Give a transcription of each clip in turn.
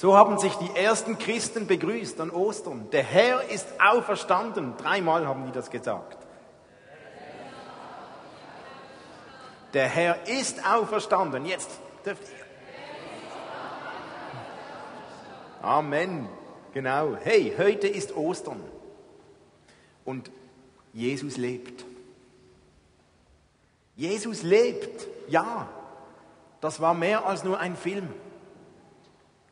So haben sich die ersten Christen begrüßt an Ostern. Der Herr ist auferstanden. Dreimal haben die das gesagt. Der Herr ist auferstanden. Jetzt dürft ihr. Amen. Genau. Hey, heute ist Ostern. Und Jesus lebt. Jesus lebt. Ja. Das war mehr als nur ein Film.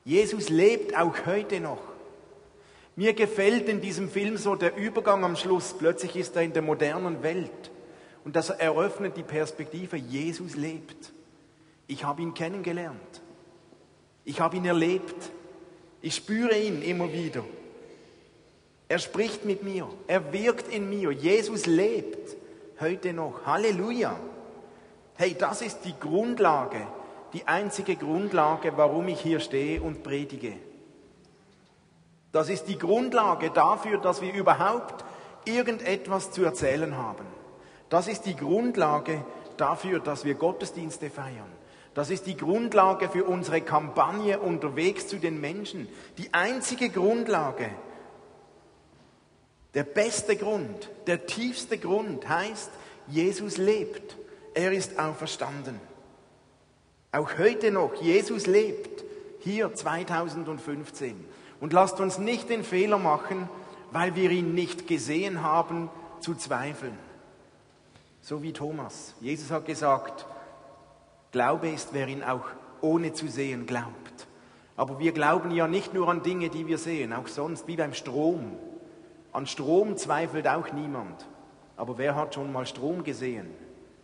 Jesus lebt auch heute noch. Mir gefällt in diesem Film so der Übergang am Schluss. Plötzlich ist er in der modernen Welt. Und das eröffnet die Perspektive, Jesus lebt. Ich habe ihn kennengelernt. Ich habe ihn erlebt. Ich spüre ihn immer wieder. Er spricht mit mir. Er wirkt in mir. Jesus lebt heute noch. Halleluja. Hey, das ist die Grundlage die einzige Grundlage, warum ich hier stehe und predige. Das ist die Grundlage dafür, dass wir überhaupt irgendetwas zu erzählen haben. Das ist die Grundlage dafür, dass wir Gottesdienste feiern. Das ist die Grundlage für unsere Kampagne unterwegs zu den Menschen. Die einzige Grundlage, der beste Grund, der tiefste Grund heißt, Jesus lebt. Er ist auferstanden. Auch heute noch, Jesus lebt, hier 2015. Und lasst uns nicht den Fehler machen, weil wir ihn nicht gesehen haben, zu zweifeln. So wie Thomas. Jesus hat gesagt, Glaube ist, wer ihn auch ohne zu sehen glaubt. Aber wir glauben ja nicht nur an Dinge, die wir sehen, auch sonst, wie beim Strom. An Strom zweifelt auch niemand. Aber wer hat schon mal Strom gesehen?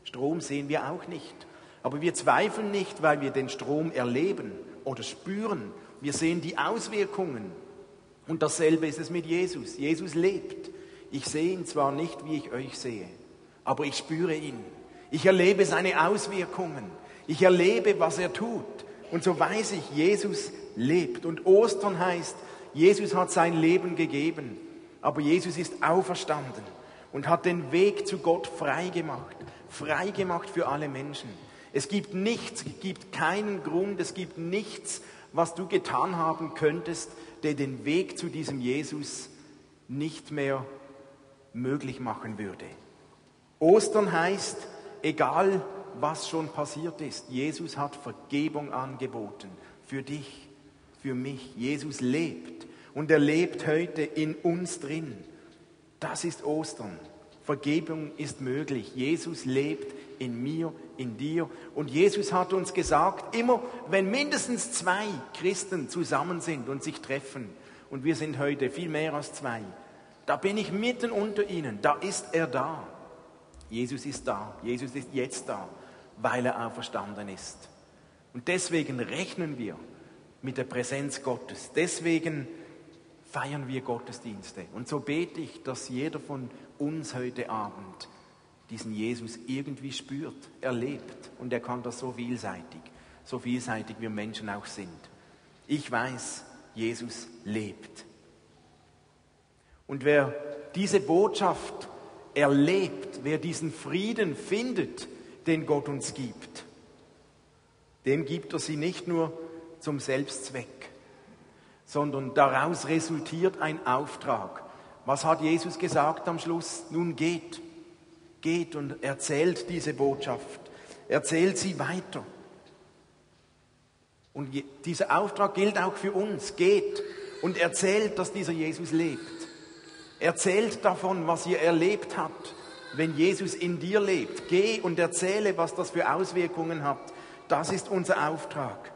Strom sehen wir auch nicht. Aber wir zweifeln nicht, weil wir den Strom erleben oder spüren. Wir sehen die Auswirkungen. Und dasselbe ist es mit Jesus. Jesus lebt. Ich sehe ihn zwar nicht, wie ich euch sehe, aber ich spüre ihn. Ich erlebe seine Auswirkungen. Ich erlebe, was er tut. Und so weiß ich, Jesus lebt. Und Ostern heißt, Jesus hat sein Leben gegeben, aber Jesus ist auferstanden und hat den Weg zu Gott frei gemacht. Frei gemacht für alle Menschen. Es gibt nichts, es gibt keinen Grund, es gibt nichts, was du getan haben könntest, der den Weg zu diesem Jesus nicht mehr möglich machen würde. Ostern heißt, egal was schon passiert ist, Jesus hat Vergebung angeboten. Für dich, für mich. Jesus lebt und er lebt heute in uns drin. Das ist Ostern. Vergebung ist möglich. Jesus lebt in mir, in dir. Und Jesus hat uns gesagt, immer wenn mindestens zwei Christen zusammen sind und sich treffen, und wir sind heute viel mehr als zwei, da bin ich mitten unter ihnen, da ist er da. Jesus ist da, Jesus ist jetzt da, weil er auferstanden ist. Und deswegen rechnen wir mit der Präsenz Gottes. Deswegen feiern wir Gottesdienste. Und so bete ich, dass jeder von uns heute Abend diesen Jesus irgendwie spürt, erlebt. Und er kann das so vielseitig, so vielseitig wir Menschen auch sind. Ich weiß, Jesus lebt. Und wer diese Botschaft erlebt, wer diesen Frieden findet, den Gott uns gibt, dem gibt er sie nicht nur zum Selbstzweck, sondern daraus resultiert ein Auftrag. Was hat Jesus gesagt am Schluss? Nun geht geht und erzählt diese Botschaft, erzählt sie weiter. Und dieser Auftrag gilt auch für uns. Geht und erzählt, dass dieser Jesus lebt. Erzählt davon, was ihr erlebt habt, wenn Jesus in dir lebt. Geh und erzähle, was das für Auswirkungen hat. Das ist unser Auftrag.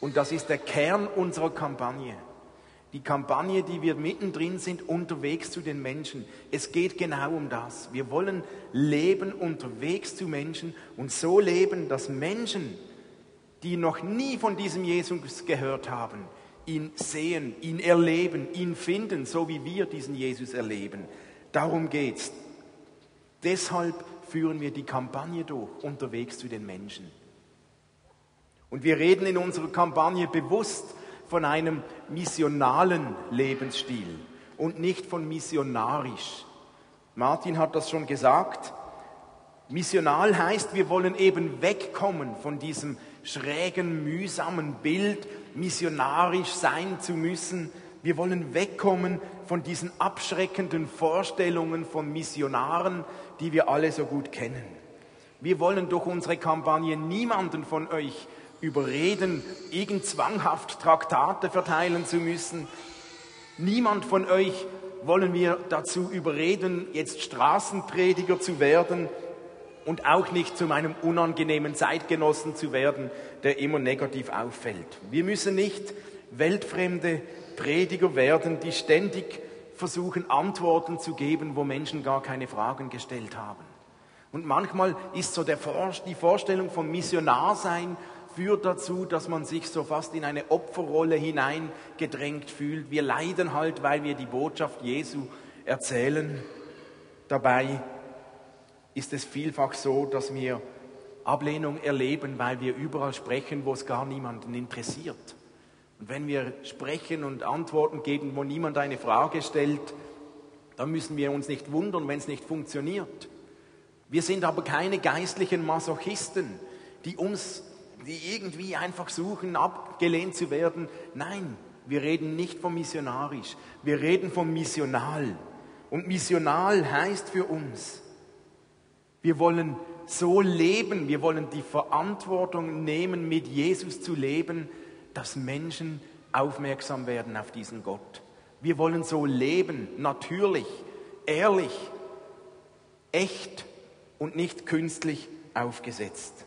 Und das ist der Kern unserer Kampagne. Die Kampagne, die wir mittendrin sind, unterwegs zu den Menschen. Es geht genau um das. Wir wollen leben unterwegs zu Menschen und so leben, dass Menschen, die noch nie von diesem Jesus gehört haben, ihn sehen, ihn erleben, ihn finden, so wie wir diesen Jesus erleben. Darum geht's. Deshalb führen wir die Kampagne durch, unterwegs zu den Menschen. Und wir reden in unserer Kampagne bewusst von einem missionalen Lebensstil und nicht von missionarisch. Martin hat das schon gesagt. Missional heißt, wir wollen eben wegkommen von diesem schrägen, mühsamen Bild, missionarisch sein zu müssen. Wir wollen wegkommen von diesen abschreckenden Vorstellungen von Missionaren, die wir alle so gut kennen. Wir wollen durch unsere Kampagne niemanden von euch überreden, irgend zwanghaft Traktate verteilen zu müssen. Niemand von euch wollen wir dazu überreden, jetzt Straßenprediger zu werden und auch nicht zu meinem unangenehmen Zeitgenossen zu werden, der immer negativ auffällt. Wir müssen nicht weltfremde Prediger werden, die ständig versuchen, Antworten zu geben, wo Menschen gar keine Fragen gestellt haben. Und manchmal ist so der, die Vorstellung vom Missionarsein führt dazu, dass man sich so fast in eine Opferrolle hineingedrängt fühlt. Wir leiden halt, weil wir die Botschaft Jesu erzählen. Dabei ist es vielfach so, dass wir Ablehnung erleben, weil wir überall sprechen, wo es gar niemanden interessiert. Und wenn wir sprechen und Antworten geben, wo niemand eine Frage stellt, dann müssen wir uns nicht wundern, wenn es nicht funktioniert. Wir sind aber keine geistlichen Masochisten, die uns die irgendwie einfach suchen, abgelehnt zu werden. Nein, wir reden nicht vom missionarisch, wir reden vom missional. Und missional heißt für uns, wir wollen so leben, wir wollen die Verantwortung nehmen, mit Jesus zu leben, dass Menschen aufmerksam werden auf diesen Gott. Wir wollen so leben, natürlich, ehrlich, echt und nicht künstlich aufgesetzt.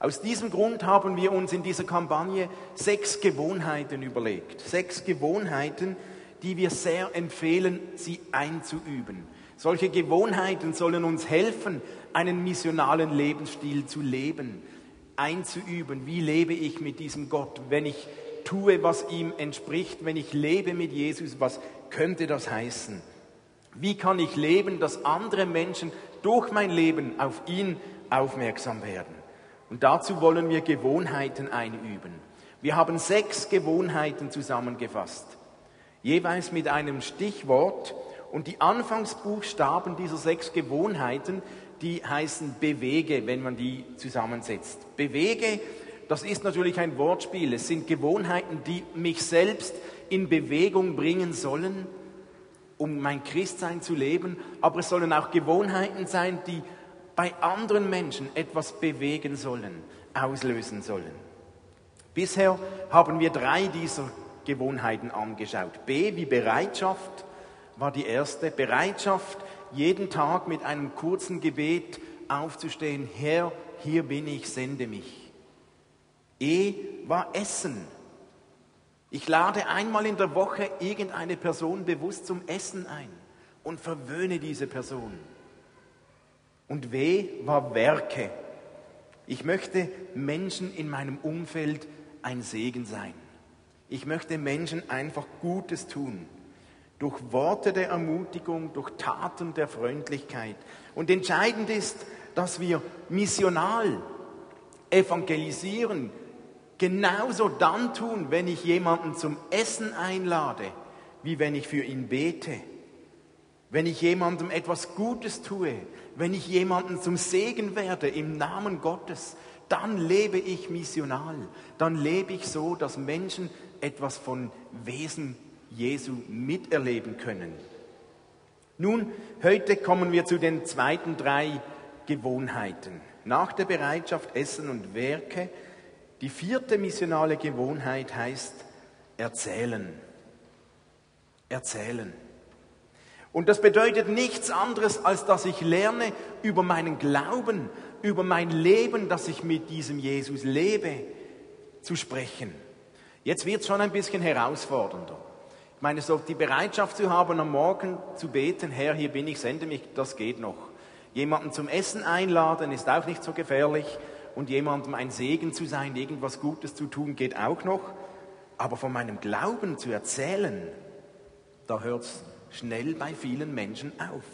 Aus diesem Grund haben wir uns in dieser Kampagne sechs Gewohnheiten überlegt. Sechs Gewohnheiten, die wir sehr empfehlen, sie einzuüben. Solche Gewohnheiten sollen uns helfen, einen missionalen Lebensstil zu leben, einzuüben. Wie lebe ich mit diesem Gott? Wenn ich tue, was ihm entspricht, wenn ich lebe mit Jesus, was könnte das heißen? Wie kann ich leben, dass andere Menschen durch mein Leben auf ihn aufmerksam werden? Und dazu wollen wir Gewohnheiten einüben. Wir haben sechs Gewohnheiten zusammengefasst, jeweils mit einem Stichwort. Und die Anfangsbuchstaben dieser sechs Gewohnheiten, die heißen bewege, wenn man die zusammensetzt. Bewege, das ist natürlich ein Wortspiel. Es sind Gewohnheiten, die mich selbst in Bewegung bringen sollen, um mein Christsein zu leben. Aber es sollen auch Gewohnheiten sein, die bei anderen Menschen etwas bewegen sollen, auslösen sollen. Bisher haben wir drei dieser Gewohnheiten angeschaut. B wie Bereitschaft war die erste. Bereitschaft, jeden Tag mit einem kurzen Gebet aufzustehen. Herr, hier bin ich, sende mich. E war Essen. Ich lade einmal in der Woche irgendeine Person bewusst zum Essen ein und verwöhne diese Person. Und W war Werke. Ich möchte Menschen in meinem Umfeld ein Segen sein. Ich möchte Menschen einfach Gutes tun. Durch Worte der Ermutigung, durch Taten der Freundlichkeit. Und entscheidend ist, dass wir missional evangelisieren, genauso dann tun, wenn ich jemanden zum Essen einlade, wie wenn ich für ihn bete. Wenn ich jemandem etwas Gutes tue, wenn ich jemanden zum Segen werde im Namen Gottes, dann lebe ich missional. Dann lebe ich so, dass Menschen etwas von Wesen Jesu miterleben können. Nun, heute kommen wir zu den zweiten drei Gewohnheiten. Nach der Bereitschaft Essen und Werke, die vierte missionale Gewohnheit heißt erzählen. Erzählen. Und das bedeutet nichts anderes, als dass ich lerne über meinen Glauben, über mein Leben, dass ich mit diesem Jesus lebe, zu sprechen. Jetzt wird es schon ein bisschen herausfordernder. Ich meine, so die Bereitschaft zu haben, am Morgen zu beten, Herr, hier bin ich, sende mich, das geht noch. Jemanden zum Essen einladen ist auch nicht so gefährlich und jemandem ein Segen zu sein, irgendwas Gutes zu tun, geht auch noch. Aber von meinem Glauben zu erzählen, da hört es schnell bei vielen Menschen auf.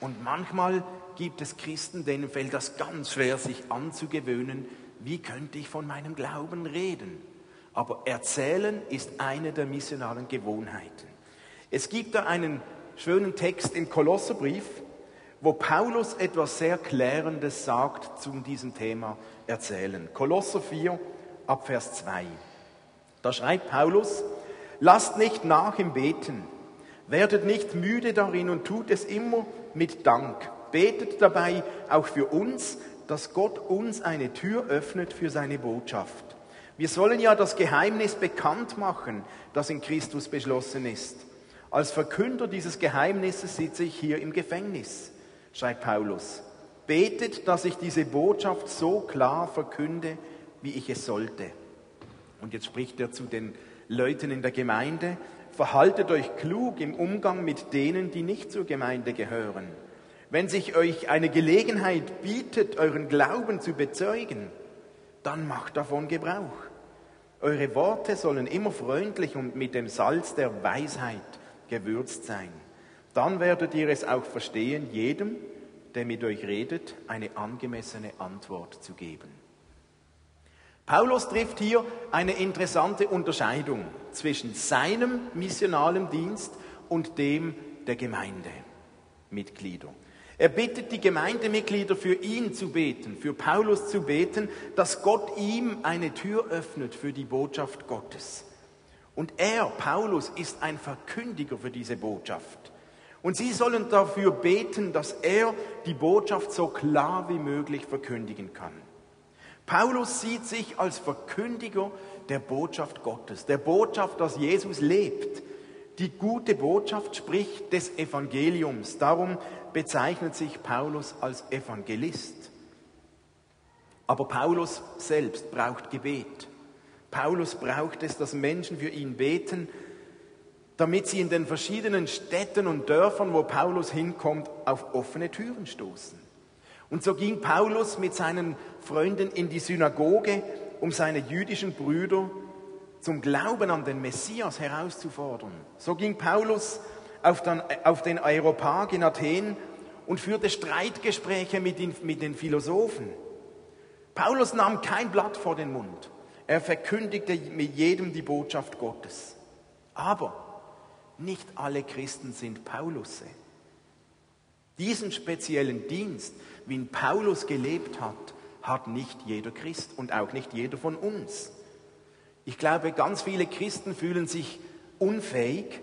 Und manchmal gibt es Christen, denen fällt das ganz schwer, sich anzugewöhnen, wie könnte ich von meinem Glauben reden. Aber erzählen ist eine der missionalen Gewohnheiten. Es gibt da einen schönen Text im Kolosserbrief, wo Paulus etwas sehr Klärendes sagt zu diesem Thema erzählen. Kolosser 4 ab Vers 2. Da schreibt Paulus, lasst nicht nach im Beten, werdet nicht müde darin und tut es immer mit Dank. Betet dabei auch für uns, dass Gott uns eine Tür öffnet für seine Botschaft. Wir sollen ja das Geheimnis bekannt machen, das in Christus beschlossen ist. Als Verkünder dieses Geheimnisses sitze ich hier im Gefängnis, schreibt Paulus. Betet, dass ich diese Botschaft so klar verkünde, wie ich es sollte. Und jetzt spricht er zu den Leuten in der Gemeinde, verhaltet euch klug im Umgang mit denen, die nicht zur Gemeinde gehören. Wenn sich euch eine Gelegenheit bietet, euren Glauben zu bezeugen, dann macht davon Gebrauch. Eure Worte sollen immer freundlich und mit dem Salz der Weisheit gewürzt sein. Dann werdet ihr es auch verstehen, jedem, der mit euch redet, eine angemessene Antwort zu geben. Paulus trifft hier eine interessante Unterscheidung zwischen seinem missionalen Dienst und dem der Gemeindemitglieder. Er bittet die Gemeindemitglieder für ihn zu beten, für Paulus zu beten, dass Gott ihm eine Tür öffnet für die Botschaft Gottes. Und er, Paulus, ist ein Verkündiger für diese Botschaft. Und sie sollen dafür beten, dass er die Botschaft so klar wie möglich verkündigen kann. Paulus sieht sich als Verkündiger der Botschaft Gottes, der Botschaft, dass Jesus lebt. Die gute Botschaft spricht des Evangeliums. Darum bezeichnet sich Paulus als Evangelist. Aber Paulus selbst braucht Gebet. Paulus braucht es, dass Menschen für ihn beten, damit sie in den verschiedenen Städten und Dörfern, wo Paulus hinkommt, auf offene Türen stoßen. Und so ging Paulus mit seinen Freunden in die Synagoge, um seine jüdischen Brüder zum Glauben an den Messias herauszufordern. So ging Paulus auf den, Aeropag in Athen und führte Streitgespräche mit den Philosophen. Paulus nahm kein Blatt vor den Mund. Er verkündigte mit jedem die Botschaft Gottes. Aber nicht alle Christen sind Paulusse. Diesen speziellen Dienst, wie ihn Paulus gelebt hat, hat nicht jeder Christ und auch nicht jeder von uns. Ich glaube, ganz viele Christen fühlen sich unfähig,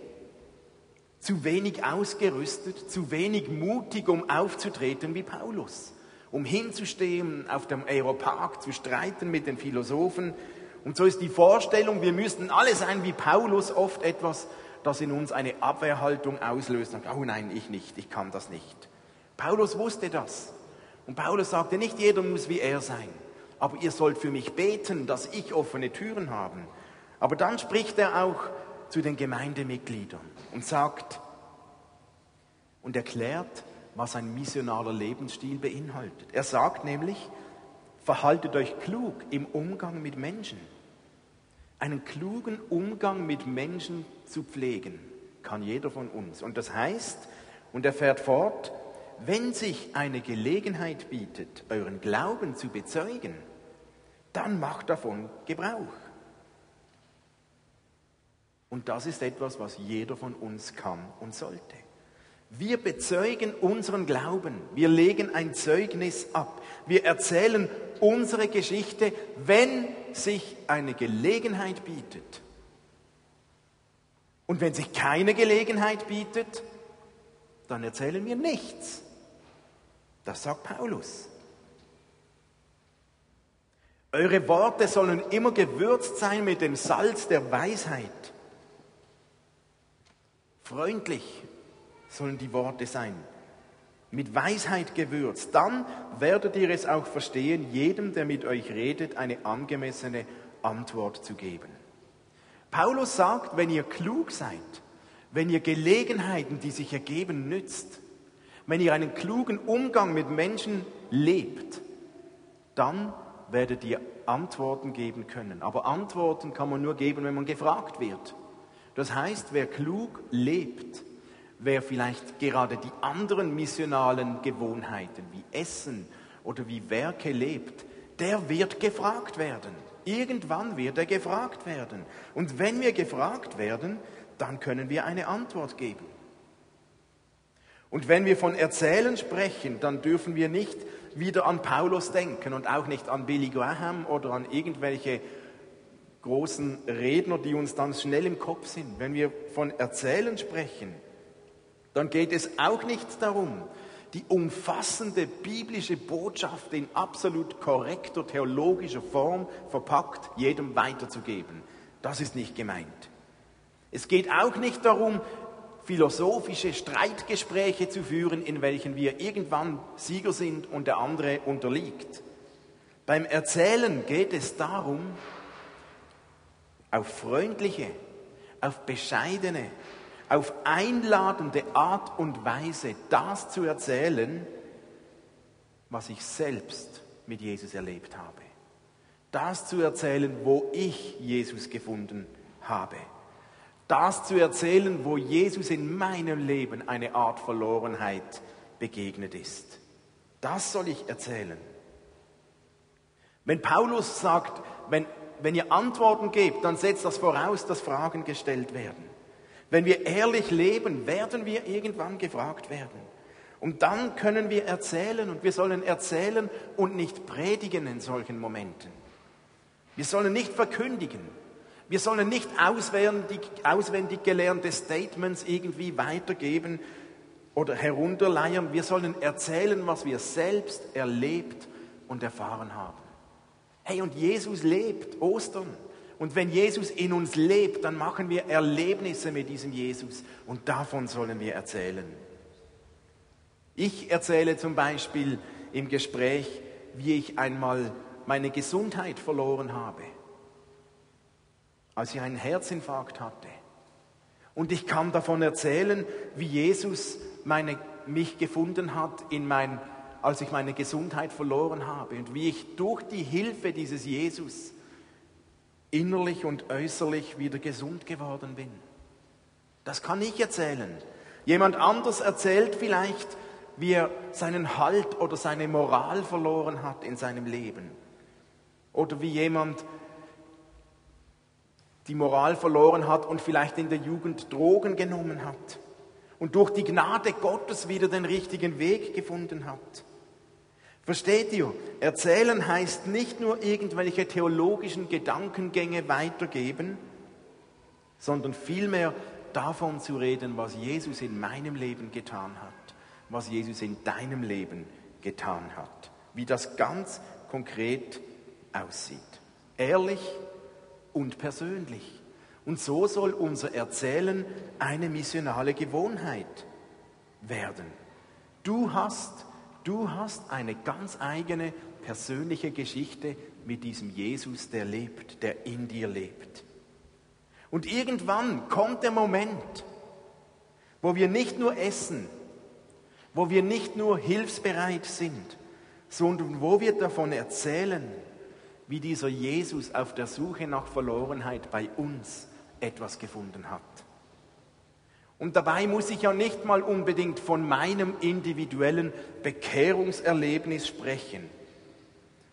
zu wenig ausgerüstet, zu wenig mutig, um aufzutreten wie Paulus, um hinzustehen, auf dem Aeropark zu streiten mit den Philosophen. Und so ist die Vorstellung, wir müssten alle sein wie Paulus, oft etwas, das in uns eine Abwehrhaltung auslöst. Oh nein, ich nicht, ich kann das nicht. Paulus wusste das. Und Paulus sagte, nicht jeder muss wie er sein, aber ihr sollt für mich beten, dass ich offene Türen habe. Aber dann spricht er auch zu den Gemeindemitgliedern und sagt und erklärt, was ein missionaler Lebensstil beinhaltet. Er sagt nämlich, verhaltet euch klug im Umgang mit Menschen. Einen klugen Umgang mit Menschen zu pflegen, kann jeder von uns. Und das heißt, und er fährt fort, wenn sich eine Gelegenheit bietet, euren Glauben zu bezeugen, dann macht davon Gebrauch. Und das ist etwas, was jeder von uns kann und sollte. Wir bezeugen unseren Glauben. Wir legen ein Zeugnis ab. Wir erzählen unsere Geschichte, wenn sich eine Gelegenheit bietet. Und wenn sich keine Gelegenheit bietet, dann erzählen wir nichts. Das sagt Paulus. Eure Worte sollen immer gewürzt sein mit dem Salz der Weisheit. Freundlich sollen die Worte sein, mit Weisheit gewürzt. Dann werdet ihr es auch verstehen, jedem, der mit euch redet, eine angemessene Antwort zu geben. Paulus sagt, wenn ihr klug seid, wenn ihr Gelegenheiten, die sich ergeben, nützt, wenn ihr einen klugen Umgang mit Menschen lebt, dann werdet ihr Antworten geben können. Aber Antworten kann man nur geben, wenn man gefragt wird. Das heißt, wer klug lebt, wer vielleicht gerade die anderen missionalen Gewohnheiten wie Essen oder wie Werke lebt, der wird gefragt werden. Irgendwann wird er gefragt werden. Und wenn wir gefragt werden, dann können wir eine Antwort geben. Und wenn wir von Erzählen sprechen, dann dürfen wir nicht wieder an Paulus denken und auch nicht an Billy Graham oder an irgendwelche großen Redner, die uns dann schnell im Kopf sind. Wenn wir von Erzählen sprechen, dann geht es auch nicht darum, die umfassende biblische Botschaft in absolut korrekter theologischer Form verpackt jedem weiterzugeben. Das ist nicht gemeint. Es geht auch nicht darum, philosophische Streitgespräche zu führen, in welchen wir irgendwann Sieger sind und der andere unterliegt. Beim Erzählen geht es darum, auf freundliche, auf bescheidene, auf einladende Art und Weise das zu erzählen, was ich selbst mit Jesus erlebt habe. Das zu erzählen, wo ich Jesus gefunden habe. Das zu erzählen, wo Jesus in meinem Leben eine Art Verlorenheit begegnet ist. Das soll ich erzählen. Wenn Paulus sagt, wenn, wenn ihr Antworten gebt, dann setzt das voraus, dass Fragen gestellt werden. Wenn wir ehrlich leben, werden wir irgendwann gefragt werden. Und dann können wir erzählen und wir sollen erzählen und nicht predigen in solchen Momenten. Wir sollen nicht verkündigen. Wir sollen nicht auswendig, auswendig gelernte Statements irgendwie weitergeben oder herunterleiern. Wir sollen erzählen, was wir selbst erlebt und erfahren haben. Hey, und Jesus lebt Ostern. Und wenn Jesus in uns lebt, dann machen wir Erlebnisse mit diesem Jesus und davon sollen wir erzählen. Ich erzähle zum Beispiel im Gespräch, wie ich einmal meine Gesundheit verloren habe, als ich einen Herzinfarkt hatte. Und ich kann davon erzählen, wie Jesus meine, mich gefunden hat, in mein, als ich meine Gesundheit verloren habe und wie ich durch die Hilfe dieses Jesus innerlich und äußerlich wieder gesund geworden bin. Das kann ich erzählen. Jemand anders erzählt vielleicht, wie er seinen Halt oder seine Moral verloren hat in seinem Leben. Oder wie jemand die Moral verloren hat und vielleicht in der Jugend Drogen genommen hat und durch die Gnade Gottes wieder den richtigen Weg gefunden hat. Versteht ihr? Erzählen heißt nicht nur irgendwelche theologischen Gedankengänge weitergeben, sondern vielmehr davon zu reden, was Jesus in meinem Leben getan hat, was Jesus in deinem Leben getan hat, wie das ganz konkret aussieht. Ehrlich und persönlich. Und so soll unser Erzählen eine missionale Gewohnheit werden. Du hast Du hast eine ganz eigene persönliche Geschichte mit diesem Jesus, der lebt, der in dir lebt. Und irgendwann kommt der Moment, wo wir nicht nur essen, wo wir nicht nur hilfsbereit sind, sondern wo wir davon erzählen, wie dieser Jesus auf der Suche nach Verlorenheit bei uns etwas gefunden hat. Und dabei muss ich ja nicht mal unbedingt von meinem individuellen Bekehrungserlebnis sprechen,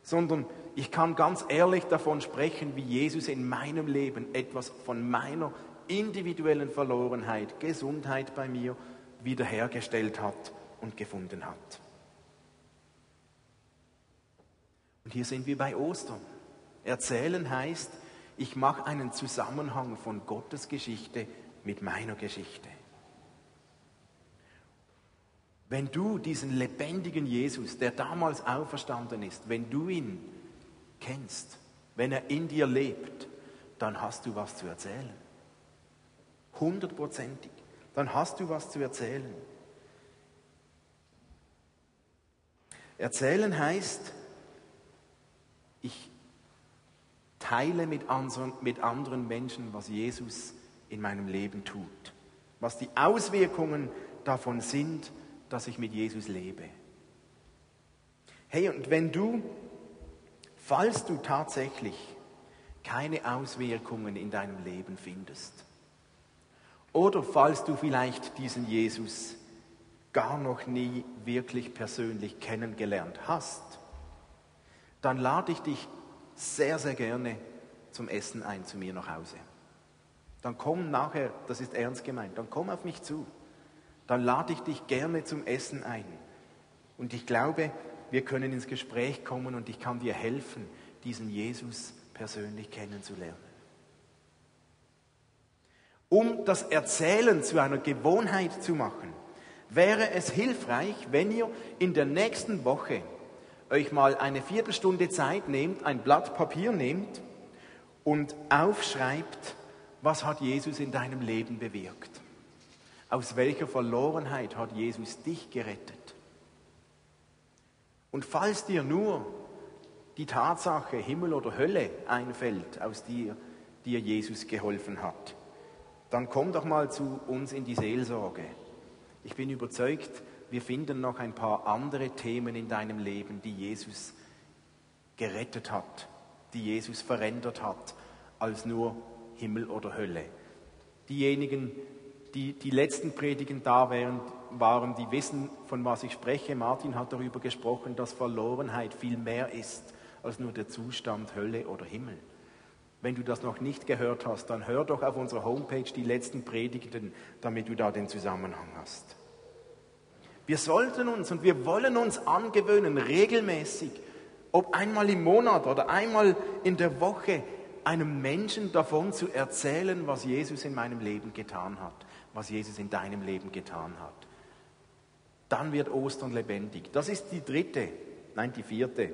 sondern ich kann ganz ehrlich davon sprechen, wie Jesus in meinem Leben etwas von meiner individuellen Verlorenheit, Gesundheit bei mir wiederhergestellt hat und gefunden hat. Und hier sind wir bei Ostern. Erzählen heißt, ich mache einen Zusammenhang von Gottes Geschichte mit meiner Geschichte. Wenn du diesen lebendigen Jesus, der damals auferstanden ist, wenn du ihn kennst, wenn er in dir lebt, dann hast du was zu erzählen. Hundertprozentig. Dann hast du was zu erzählen. Erzählen heißt, ich teile mit anderen, mit anderen Menschen, was Jesus in meinem Leben tut. Was die Auswirkungen davon sind, dass ich mit Jesus lebe. Hey, und wenn du, falls du tatsächlich keine Auswirkungen in deinem Leben findest, oder falls du vielleicht diesen Jesus gar noch nie wirklich persönlich kennengelernt hast, dann lade ich dich sehr, sehr gerne zum Essen ein zu mir nach Hause. Dann komm nachher, das ist ernst gemeint, dann komm auf mich zu. dann lade ich dich gerne zum Essen ein. Und ich glaube, wir können ins Gespräch kommen und ich kann dir helfen, diesen Jesus persönlich kennenzulernen. Um das Erzählen zu einer Gewohnheit zu machen, wäre es hilfreich, wenn ihr in der nächsten Woche euch mal eine Viertelstunde Zeit nehmt, ein Blatt Papier nehmt und aufschreibt, was hat Jesus in deinem Leben bewirkt? Aus welcher Verlorenheit hat Jesus dich gerettet? Und falls dir nur die Tatsache Himmel oder Hölle einfällt, aus dir dir Jesus geholfen hat, dann komm doch mal zu uns in die Seelsorge. Ich bin überzeugt, wir finden noch ein paar andere Themen in deinem Leben, die Jesus gerettet hat, die Jesus verändert hat, als nur Himmel oder Hölle. Diejenigen, die die letzten Predigen da waren, die wissen, von was ich spreche. Martin hat darüber gesprochen, dass Verlorenheit viel mehr ist als nur der Zustand Hölle oder Himmel. Wenn du das noch nicht gehört hast, dann hör doch auf unserer Homepage die letzten Predigten, damit du da den Zusammenhang hast. Wir sollten uns und wir wollen uns angewöhnen, regelmäßig, ob einmal im Monat oder einmal in der Woche, einem Menschen davon zu erzählen, was Jesus in meinem Leben getan hat, was Jesus in deinem Leben getan hat. Dann wird Ostern lebendig. Das ist die dritte, nein, die vierte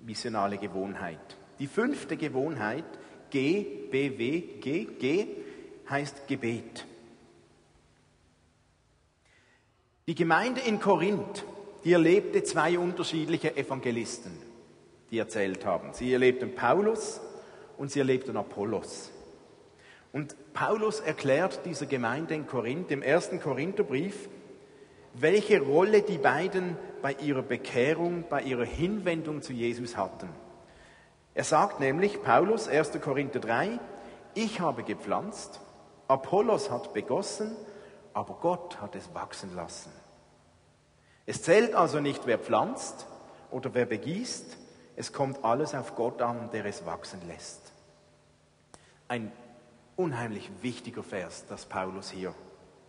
missionale Gewohnheit. Die fünfte Gewohnheit, G, B, W, G, G, heißt Gebet. Die Gemeinde in Korinth, die erlebte zwei unterschiedliche Evangelisten, die erzählt haben. Sie erlebten Paulus und sie erlebten Apollos. Und Paulus erklärt dieser Gemeinde in Korinth im ersten Korintherbrief, welche Rolle die beiden bei ihrer Bekehrung, bei ihrer Hinwendung zu Jesus hatten. Er sagt nämlich, Paulus, 1. Korinther 3, ich habe gepflanzt, Apollos hat begossen, aber Gott hat es wachsen lassen. Es zählt also nicht, wer pflanzt oder wer begießt, es kommt alles auf Gott an, der es wachsen lässt. Ein unheimlich wichtiger Vers, das Paulus hier,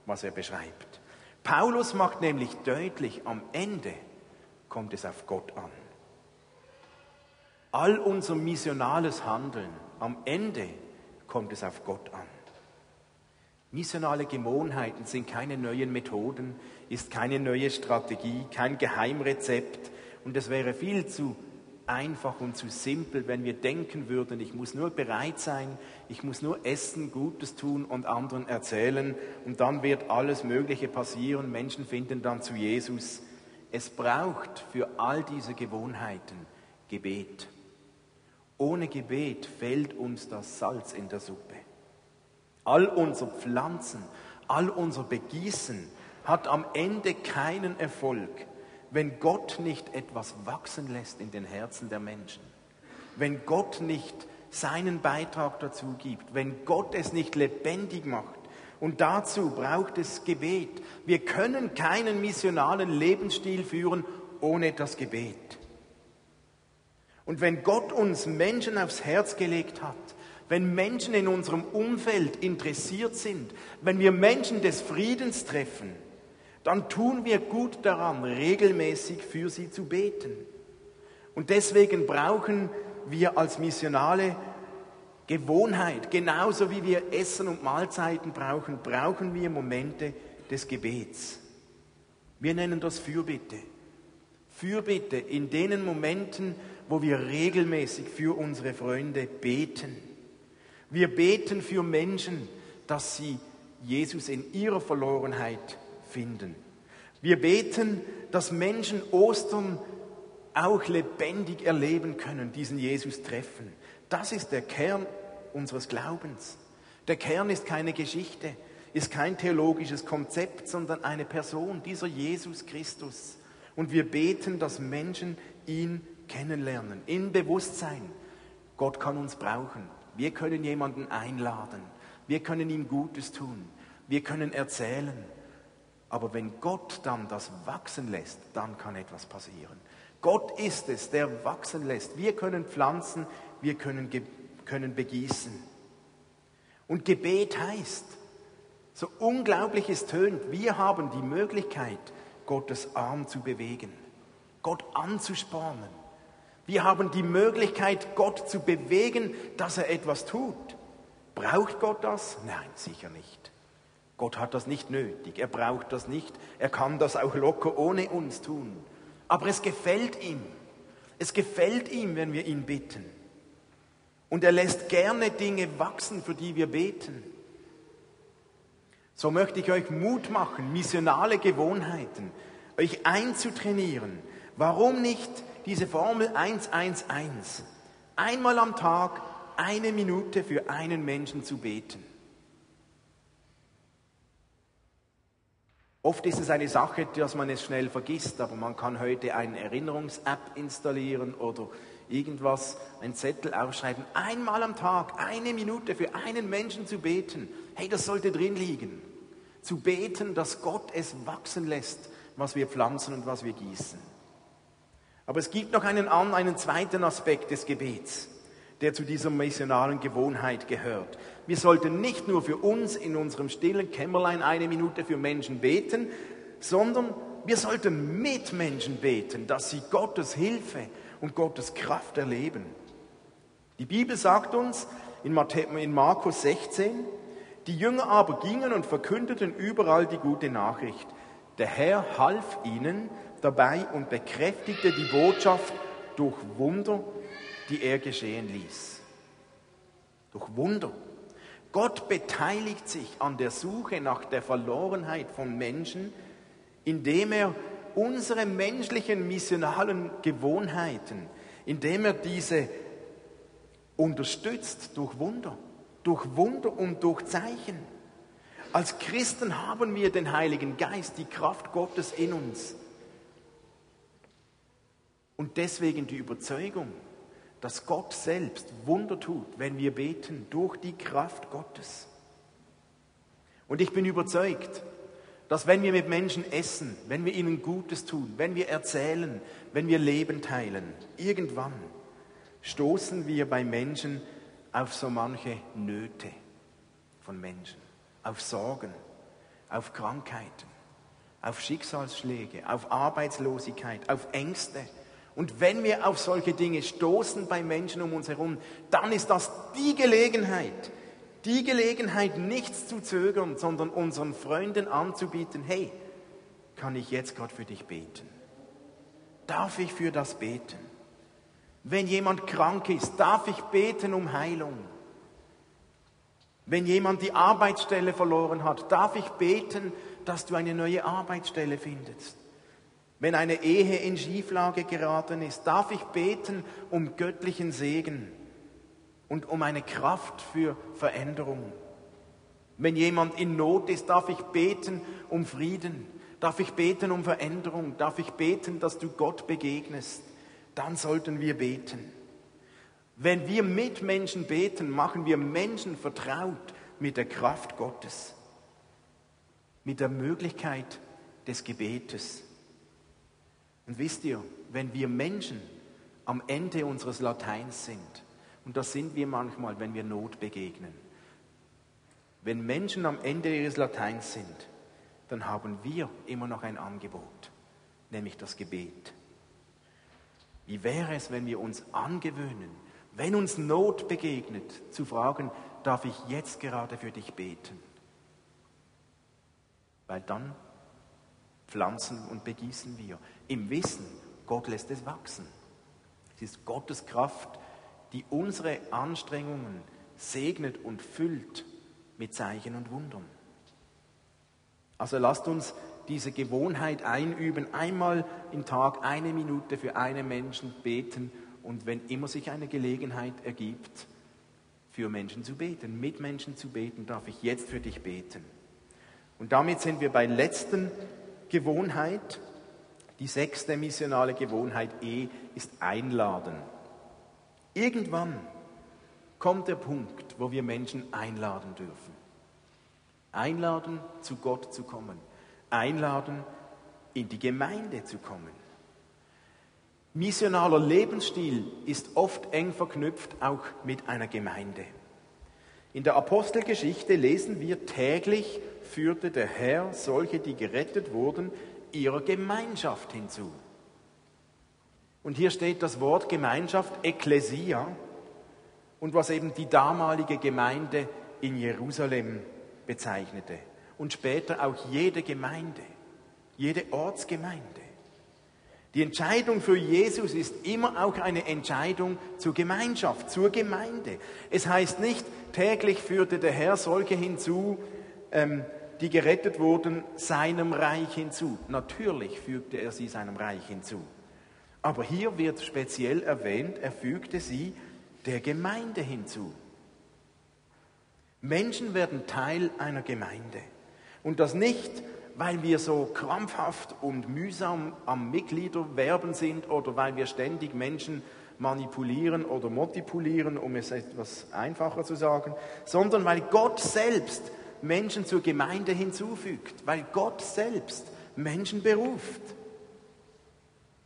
was er beschreibt. Paulus macht nämlich deutlich, am Ende kommt es auf Gott an. All unser missionales Handeln, am Ende kommt es auf Gott an. Missionale Gewohnheiten sind keine neuen Methoden, ist keine neue Strategie, kein Geheimrezept und es wäre viel zu einfach und zu simpel, wenn wir denken würden, ich muss nur bereit sein, ich muss nur essen, Gutes tun und anderen erzählen und dann wird alles Mögliche passieren, Menschen finden dann zu Jesus. Es braucht für all diese Gewohnheiten Gebet. Ohne Gebet fehlt uns das Salz in der Suppe. All unser Pflanzen, all unser Begießen hat am Ende keinen Erfolg, wenn Gott nicht etwas wachsen lässt in den Herzen der Menschen. Wenn Gott nicht seinen Beitrag dazu gibt, wenn Gott es nicht lebendig macht. Und dazu braucht es Gebet. Wir können keinen missionalen Lebensstil führen ohne das Gebet. Und wenn Gott uns Menschen aufs Herz gelegt hat, wenn Menschen in unserem Umfeld interessiert sind, wenn wir Menschen des Friedens treffen, dann tun wir gut daran, regelmäßig für sie zu beten. Und deswegen brauchen wir als Missionale Gewohnheit, genauso wie wir Essen und Mahlzeiten brauchen, brauchen wir Momente des Gebets. Wir nennen das Fürbitte. Fürbitte in denen Momenten, wo wir regelmäßig für unsere Freunde beten. Wir beten für Menschen, dass sie Jesus in ihrer Verlorenheit finden. Wir beten, dass Menschen Ostern auch lebendig erleben können, diesen Jesus treffen. Das ist der Kern unseres Glaubens. Der Kern ist keine Geschichte, ist kein theologisches Konzept, sondern eine Person, dieser Jesus Christus. Und wir beten, dass Menschen ihn kennenlernen, in Bewusstsein. Gott kann uns brauchen. Wir können jemanden einladen. Wir können ihm Gutes tun. Wir können erzählen. Aber wenn Gott dann das wachsen lässt, dann kann etwas passieren. Gott ist es, der wachsen lässt. Wir können pflanzen, wir können, können begießen. Und Gebet heißt, So unglaublich es tönt, wir haben die Möglichkeit, Gottes Arm zu bewegen, Gott anzuspornen. Wir haben die Möglichkeit, Gott zu bewegen, dass er etwas tut. Braucht Gott das? Nein, sicher nicht. Gott hat das nicht nötig, er braucht das nicht, er kann das auch locker ohne uns tun. Aber es gefällt ihm. Es gefällt ihm, wenn wir ihn bitten. Und er lässt gerne Dinge wachsen, für die wir beten. So möchte ich euch Mut machen, missionale Gewohnheiten, euch einzutrainieren. Warum nicht diese Formel 111? Einmal am Tag eine Minute für einen Menschen zu beten. Oft ist es eine Sache, dass man es schnell vergisst, aber man kann heute eine Erinnerungs-App installieren oder irgendwas, ein Zettel aufschreiben. Einmal am Tag, eine Minute für einen Menschen zu beten. Hey, das sollte drin liegen. Zu beten, dass Gott es wachsen lässt, was wir pflanzen und was wir gießen. Aber es gibt noch einen, einen zweiten Aspekt des Gebets der zu dieser missionalen Gewohnheit gehört. Wir sollten nicht nur für uns in unserem stillen Kämmerlein eine Minute für Menschen beten, sondern wir sollten mit Menschen beten, dass sie Gottes Hilfe und Gottes Kraft erleben. Die Bibel sagt uns in Markus 16, die Jünger aber gingen und verkündeten überall die gute Nachricht. Der Herr half ihnen dabei und bekräftigte die Botschaft durch Wunder die er geschehen ließ. Durch Wunder. Gott beteiligt sich an der Suche nach der Verlorenheit von Menschen, indem er unsere menschlichen missionalen Gewohnheiten, indem er diese unterstützt durch Wunder, durch Wunder und durch Zeichen. Als Christen haben wir den Heiligen Geist, die Kraft Gottes in uns. Und deswegen die Überzeugung, dass Gott selbst Wunder tut, wenn wir beten durch die Kraft Gottes. Und ich bin überzeugt, dass wenn wir mit Menschen essen, wenn wir ihnen Gutes tun, wenn wir erzählen, wenn wir Leben teilen, irgendwann stoßen wir bei Menschen auf so manche Nöte von Menschen, auf Sorgen, auf Krankheiten, auf Schicksalsschläge, auf Arbeitslosigkeit, auf Ängste, und wenn wir auf solche Dinge stoßen bei Menschen um uns herum, dann ist das die Gelegenheit, die Gelegenheit, nichts zu zögern, sondern unseren Freunden anzubieten, hey, kann ich jetzt gerade für dich beten? Darf ich für das beten? Wenn jemand krank ist, darf ich beten um Heilung? Wenn jemand die Arbeitsstelle verloren hat, darf ich beten, dass du eine neue Arbeitsstelle findest? Wenn eine Ehe in Schieflage geraten ist, darf ich beten um göttlichen Segen und um eine Kraft für Veränderung. Wenn jemand in Not ist, darf ich beten um Frieden, darf ich beten um Veränderung, darf ich beten, dass du Gott begegnest. Dann sollten wir beten. Wenn wir mit Menschen beten, machen wir Menschen vertraut mit der Kraft Gottes, mit der Möglichkeit des Gebetes. Und wisst ihr, wenn wir Menschen am Ende unseres Lateins sind, und das sind wir manchmal, wenn wir Not begegnen, wenn Menschen am Ende ihres Lateins sind, dann haben wir immer noch ein Angebot, nämlich das Gebet. Wie wäre es, wenn wir uns angewöhnen, wenn uns Not begegnet, zu fragen, darf ich jetzt gerade für dich beten? Weil dann pflanzen und begießen wir. Im Wissen, Gott lässt es wachsen. Es ist Gottes Kraft, die unsere Anstrengungen segnet und füllt mit Zeichen und Wundern. Also lasst uns diese Gewohnheit einüben, einmal im Tag eine Minute für einen Menschen beten und wenn immer sich eine Gelegenheit ergibt, für Menschen zu beten, mit Menschen zu beten, darf ich jetzt für dich beten. Und damit sind wir bei letzten Gewohnheit, die sechste missionale Gewohnheit E, ist einladen. Irgendwann kommt der Punkt, wo wir Menschen einladen dürfen. Einladen, zu Gott zu kommen. Einladen, in die Gemeinde zu kommen. Missionaler Lebensstil ist oft eng verknüpft auch mit einer Gemeinde. In der Apostelgeschichte lesen wir, täglich führte der Herr solche, die gerettet wurden, ihrer Gemeinschaft hinzu. Und hier steht das Wort Gemeinschaft, Ekklesia, und was eben die damalige Gemeinde in Jerusalem bezeichnete. Und später auch jede Gemeinde, jede Ortsgemeinde. Die Entscheidung für Jesus ist immer auch eine Entscheidung zur Gemeinschaft, zur Gemeinde. Es heißt nicht, täglich führte der Herr solche hinzu, ähm, die gerettet wurden, seinem Reich hinzu. Natürlich fügte er sie seinem Reich hinzu. Aber hier wird speziell erwähnt, er fügte sie der Gemeinde hinzu. Menschen werden Teil einer Gemeinde. Und das nicht, weil wir so krampfhaft und mühsam am Mitgliederwerben sind oder weil wir ständig Menschen manipulieren oder motipulieren, um es etwas einfacher zu sagen, sondern weil Gott selbst Menschen zur Gemeinde hinzufügt, weil Gott selbst Menschen beruft.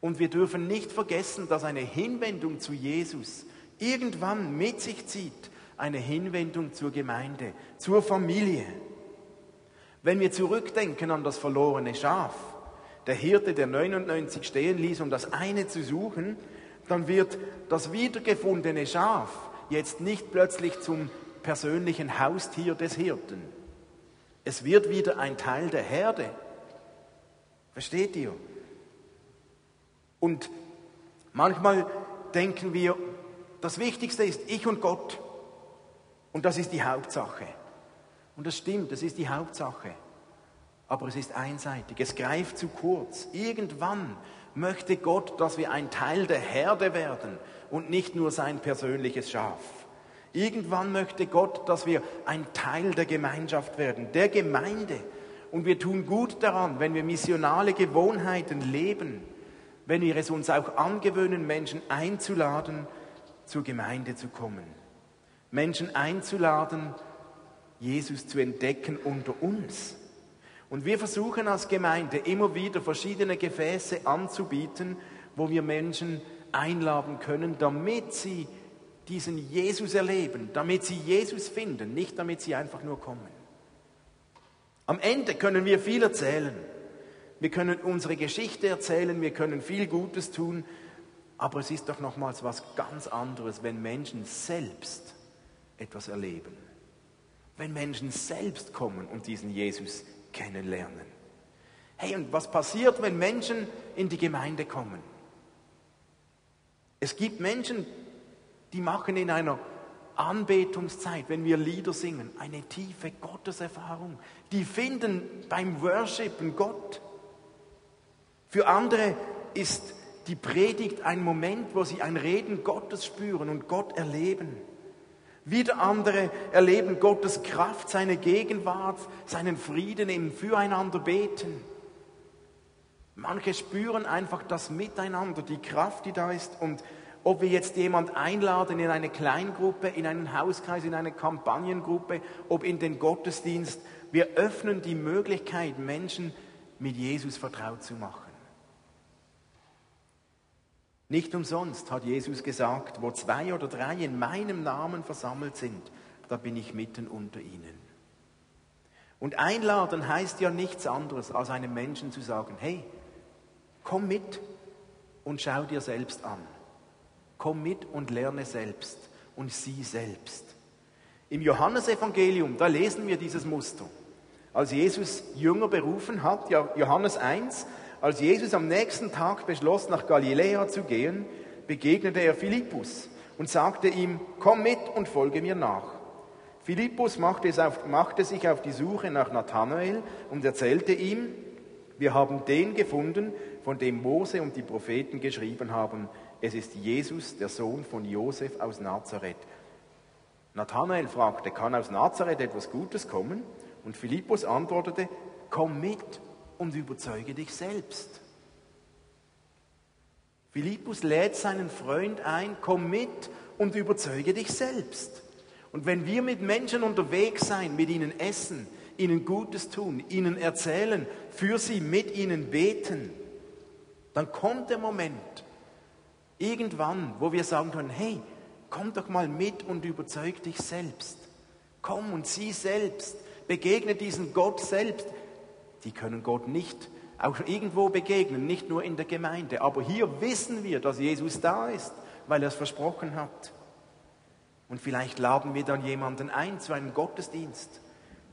Und wir dürfen nicht vergessen, dass eine Hinwendung zu Jesus irgendwann mit sich zieht, eine Hinwendung zur Gemeinde, zur Familie. Wenn wir zurückdenken an das verlorene Schaf, der Hirte, der 99 stehen ließ, um das eine zu suchen, dann wird das wiedergefundene Schaf jetzt nicht plötzlich zum persönlichen Haustier des Hirten. Es wird wieder ein Teil der Herde. Versteht ihr? Und manchmal denken wir, das Wichtigste ist ich und Gott. Und das ist die Hauptsache. Und das stimmt, das ist die Hauptsache. Aber es ist einseitig, es greift zu kurz. Irgendwann möchte Gott, dass wir ein Teil der Herde werden und nicht nur sein persönliches Schaf. Irgendwann möchte Gott, dass wir ein Teil der Gemeinschaft werden, der Gemeinde. Und wir tun gut daran, wenn wir missionale Gewohnheiten leben, wenn wir es uns auch angewöhnen, Menschen einzuladen, zur Gemeinde zu kommen. Menschen einzuladen, Jesus zu entdecken unter uns. Und wir versuchen als Gemeinde immer wieder verschiedene Gefäße anzubieten, wo wir Menschen einladen können, damit sie diesen Jesus erleben, damit sie Jesus finden, nicht damit sie einfach nur kommen. Am Ende können wir viel erzählen. Wir können unsere Geschichte erzählen, wir können viel Gutes tun, aber es ist doch nochmals was ganz anderes, wenn Menschen selbst etwas erleben. Wenn Menschen selbst kommen und diesen Jesus kennenlernen. Hey, und was passiert, wenn Menschen in die Gemeinde kommen? Es gibt Menschen, die machen in einer Anbetungszeit, wenn wir Lieder singen, eine tiefe Gotteserfahrung. Die finden beim Worshipen Gott. Für andere ist die Predigt ein Moment, wo sie ein Reden Gottes spüren und Gott erleben. Wieder andere erleben Gottes Kraft, seine Gegenwart, seinen Frieden im Füreinander beten. Manche spüren einfach das Miteinander, die Kraft, die da ist. Und ob wir jetzt jemand einladen in eine Kleingruppe, in einen Hauskreis, in eine Kampagnengruppe, ob in den Gottesdienst, wir öffnen die Möglichkeit, Menschen mit Jesus vertraut zu machen. Nicht umsonst hat Jesus gesagt, wo zwei oder drei in meinem Namen versammelt sind, da bin ich mitten unter ihnen. Und einladen heißt ja nichts anderes, als einem Menschen zu sagen, hey, komm mit und schau dir selbst an. Komm mit und lerne selbst und sieh selbst. Im Johannesevangelium, da lesen wir dieses Muster. Als Jesus Jünger berufen hat, ja, Johannes 1, als Jesus am nächsten Tag beschloss, nach Galiläa zu gehen, begegnete er Philippus und sagte ihm, komm mit und folge mir nach. Philippus machte, auf, machte sich auf die Suche nach Nathanael und erzählte ihm, wir haben den gefunden, von dem Mose und die Propheten geschrieben haben, es ist Jesus, der Sohn von Josef aus Nazareth. Nathanael fragte, kann aus Nazareth etwas Gutes kommen? Und Philippus antwortete, komm mit und überzeuge dich selbst. Philippus lädt seinen Freund ein, komm mit und überzeuge dich selbst. Und wenn wir mit Menschen unterwegs sein, mit ihnen essen, ihnen Gutes tun, ihnen erzählen, für sie mit ihnen beten, dann kommt der Moment, irgendwann, wo wir sagen können, hey, komm doch mal mit und überzeug dich selbst. Komm und sieh selbst, begegne diesen Gott selbst. Die können Gott nicht auch irgendwo begegnen, nicht nur in der Gemeinde. Aber hier wissen wir, dass Jesus da ist, weil er es versprochen hat. Und vielleicht laden wir dann jemanden ein zu einem Gottesdienst,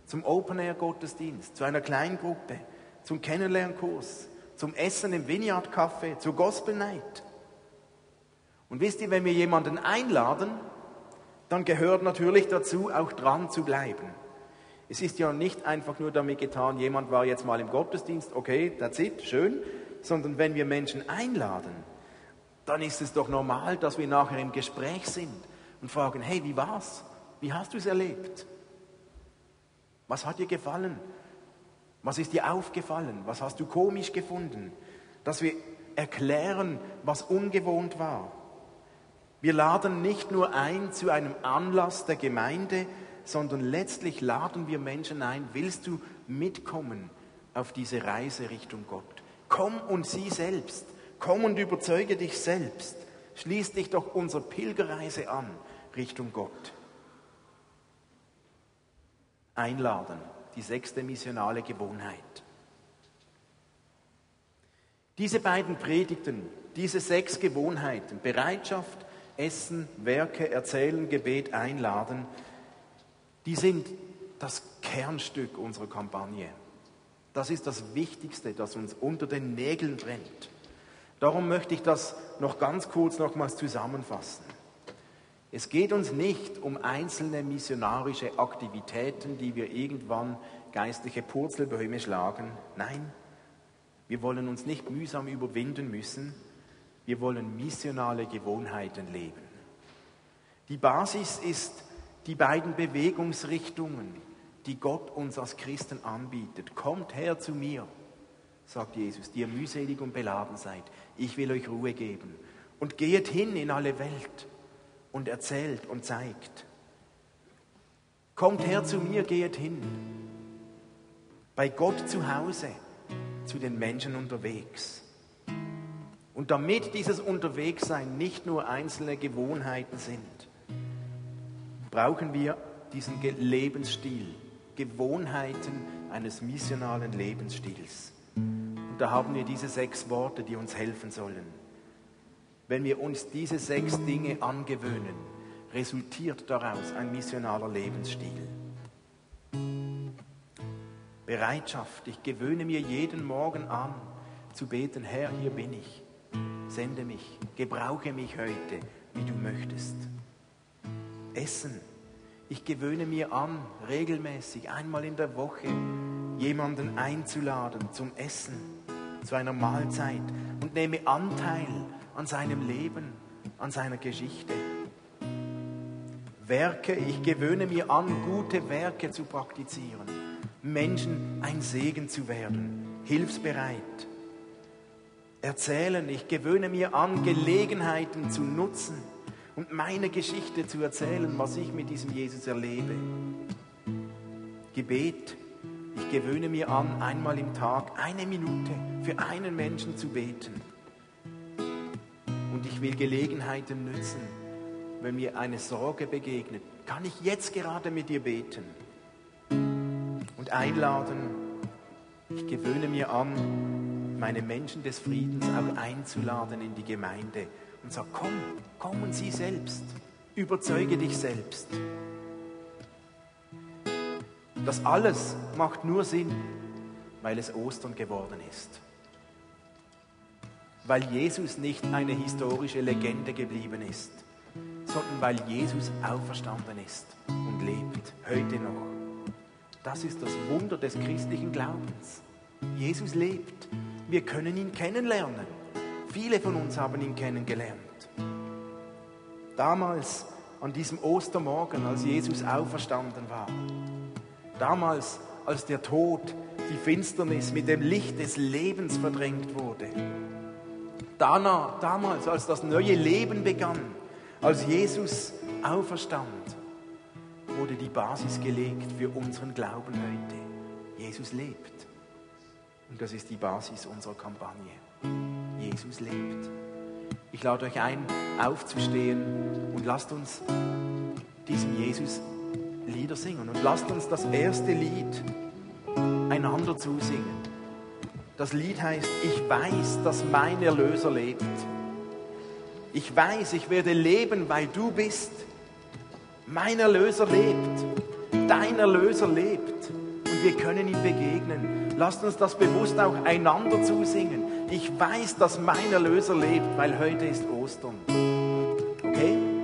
zum Open-Air-Gottesdienst, zu einer Kleingruppe, zum Kennenlernkurs, zum Essen im Vineyard Café, zur Gospel Night. Und wisst ihr, wenn wir jemanden einladen, dann gehört natürlich dazu, auch dran zu bleiben. Es ist ja nicht einfach nur damit getan, jemand war jetzt mal im Gottesdienst, okay, that's it, schön, sondern wenn wir Menschen einladen, dann ist es doch normal, dass wir nachher im Gespräch sind und fragen, hey, wie war's? Wie hast du es erlebt? Was hat dir gefallen? Was ist dir aufgefallen? Was hast du komisch gefunden? Dass wir erklären, was ungewohnt war. Wir laden nicht nur ein zu einem Anlass der Gemeinde, sondern letztlich laden wir Menschen ein, willst du mitkommen auf diese Reise Richtung Gott? Komm und sieh selbst, komm und überzeuge dich selbst, schließ dich doch unserer Pilgerreise an Richtung Gott. Einladen, die sechste missionale Gewohnheit. Diese beiden Predigten, diese sechs Gewohnheiten, Bereitschaft, Essen, Werke, Erzählen, Gebet, Einladen, die sind das Kernstück unserer Kampagne. Das ist das Wichtigste, das uns unter den Nägeln brennt. Darum möchte ich das noch ganz kurz nochmals zusammenfassen. Es geht uns nicht um einzelne missionarische Aktivitäten, die wir irgendwann geistliche Purzelbäume schlagen. Nein, wir wollen uns nicht mühsam überwinden müssen. Wir wollen missionale Gewohnheiten leben. Die Basis ist die beiden Bewegungsrichtungen, die Gott uns als Christen anbietet. Kommt her zu mir, sagt Jesus, die ihr mühselig und beladen seid. Ich will euch Ruhe geben. Und geht hin in alle Welt und erzählt und zeigt. Kommt her zu mir, geht hin. Bei Gott zu Hause, zu den Menschen unterwegs. Und damit dieses Unterwegssein nicht nur einzelne Gewohnheiten sind, brauchen wir diesen Lebensstil, Gewohnheiten eines missionalen Lebensstils. Und da haben wir diese sechs Worte, die uns helfen sollen. Wenn wir uns diese sechs Dinge angewöhnen, resultiert daraus ein missionaler Lebensstil. Bereitschaft. Ich gewöhne mir jeden Morgen an, zu beten, Herr, hier bin ich. Sende mich, gebrauche mich heute, wie du möchtest. Essen. Ich gewöhne mir an, regelmäßig, einmal in der Woche, jemanden einzuladen zum Essen, zu einer Mahlzeit und nehme Anteil an seinem Leben, an seiner Geschichte. Werke, ich gewöhne mir an, gute Werke zu praktizieren, Menschen ein Segen zu werden, hilfsbereit. Erzählen, ich gewöhne mir an, Gelegenheiten zu nutzen und meine Geschichte zu erzählen, was ich mit diesem Jesus erlebe. Gebet, ich gewöhne mir an, einmal im Tag eine Minute für einen Menschen zu beten und ich will Gelegenheiten nützen. Wenn mir eine Sorge begegnet, kann ich jetzt gerade mit dir beten und einladen. Ich gewöhne mir an, meine Menschen des Friedens auch einzuladen in die Gemeinde und sage, komm, komm und sieh selbst, überzeuge dich selbst. Das alles macht nur Sinn, weil es Ostern geworden ist weil Jesus nicht eine historische Legende geblieben ist, sondern weil Jesus auferstanden ist und lebt, heute noch. Das ist das Wunder des christlichen Glaubens. Jesus lebt. Wir können ihn kennenlernen. Viele von uns haben ihn kennengelernt. Damals, an diesem Ostermorgen, als Jesus auferstanden war. Damals, als der Tod, die Finsternis mit dem Licht des Lebens verdrängt wurde Danach, damals, als das neue Leben begann, als Jesus auferstand, wurde die Basis gelegt für unseren Glauben heute. Jesus lebt. Und das ist die Basis unserer Kampagne. Jesus lebt. Ich lade euch ein, aufzustehen und lasst uns diesem Jesus Lieder singen. Und lasst uns das erste Lied einander zusingen. Das Lied heißt, ich weiß, dass mein Erlöser lebt. Ich weiß, ich werde leben, weil du bist. Mein Erlöser lebt. Dein Erlöser lebt. Und wir können ihm begegnen. Lasst uns das bewusst auch einander zusingen. Ich weiß, dass mein Erlöser lebt, weil heute ist Ostern. Okay?